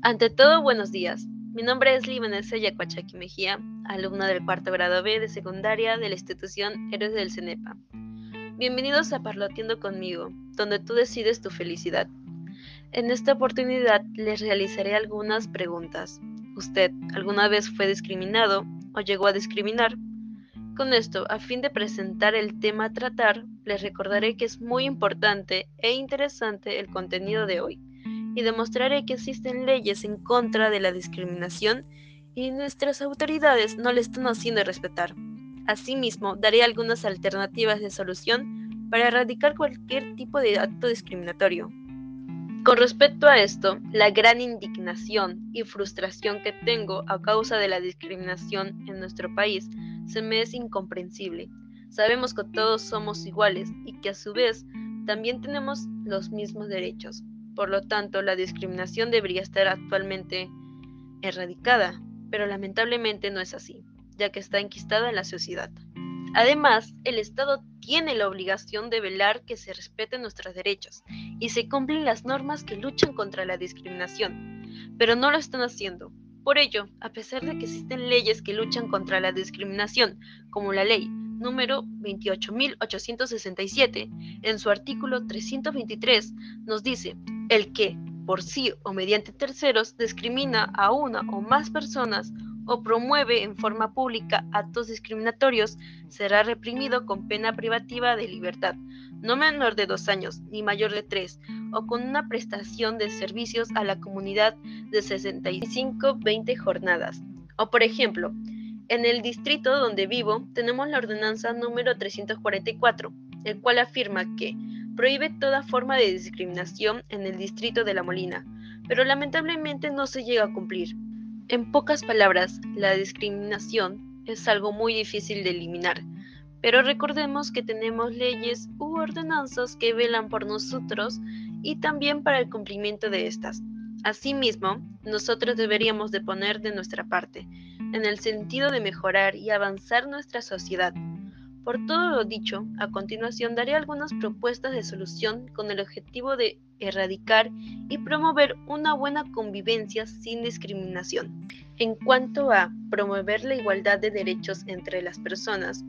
Ante todo, buenos días. Mi nombre es Libanesa Yacuachaki Mejía, alumna del cuarto grado B de secundaria de la institución Héroes del CENEPA. Bienvenidos a Parloteando conmigo, donde tú decides tu felicidad. En esta oportunidad les realizaré algunas preguntas. ¿Usted alguna vez fue discriminado o llegó a discriminar? Con esto, a fin de presentar el tema a tratar, les recordaré que es muy importante e interesante el contenido de hoy y demostraré que existen leyes en contra de la discriminación y nuestras autoridades no le están haciendo respetar. Asimismo, daré algunas alternativas de solución para erradicar cualquier tipo de acto discriminatorio. Con respecto a esto, la gran indignación y frustración que tengo a causa de la discriminación en nuestro país se me es incomprensible. Sabemos que todos somos iguales y que a su vez también tenemos los mismos derechos. Por lo tanto, la discriminación debería estar actualmente erradicada, pero lamentablemente no es así, ya que está enquistada en la sociedad. Además, el Estado tiene la obligación de velar que se respeten nuestros derechos y se cumplen las normas que luchan contra la discriminación, pero no lo están haciendo. Por ello, a pesar de que existen leyes que luchan contra la discriminación, como la ley número 28.867, en su artículo 323, nos dice el que, por sí o mediante terceros, discrimina a una o más personas o promueve en forma pública actos discriminatorios, será reprimido con pena privativa de libertad, no menor de dos años ni mayor de tres, o con una prestación de servicios a la comunidad de 65-20 jornadas. O por ejemplo, en el distrito donde vivo tenemos la ordenanza número 344, el cual afirma que prohíbe toda forma de discriminación en el distrito de La Molina, pero lamentablemente no se llega a cumplir. En pocas palabras, la discriminación es algo muy difícil de eliminar, pero recordemos que tenemos leyes u ordenanzas que velan por nosotros y también para el cumplimiento de estas. Asimismo, nosotros deberíamos de poner de nuestra parte, en el sentido de mejorar y avanzar nuestra sociedad, por todo lo dicho, a continuación daré algunas propuestas de solución con el objetivo de erradicar y promover una buena convivencia sin discriminación. En cuanto a promover la igualdad de derechos entre las personas,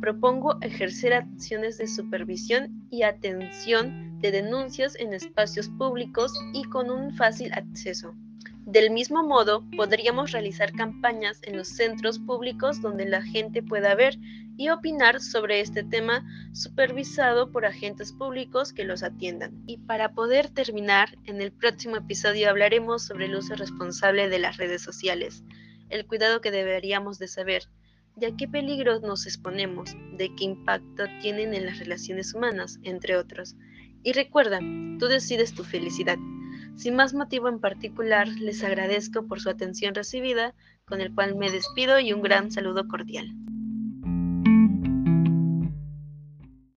propongo ejercer acciones de supervisión y atención de denuncias en espacios públicos y con un fácil acceso. Del mismo modo, podríamos realizar campañas en los centros públicos donde la gente pueda ver y opinar sobre este tema supervisado por agentes públicos que los atiendan. Y para poder terminar, en el próximo episodio hablaremos sobre el uso responsable de las redes sociales, el cuidado que deberíamos de saber, de a qué peligros nos exponemos, de qué impacto tienen en las relaciones humanas, entre otros. Y recuerda, tú decides tu felicidad. Sin más motivo en particular, les agradezco por su atención recibida, con el cual me despido y un gran saludo cordial.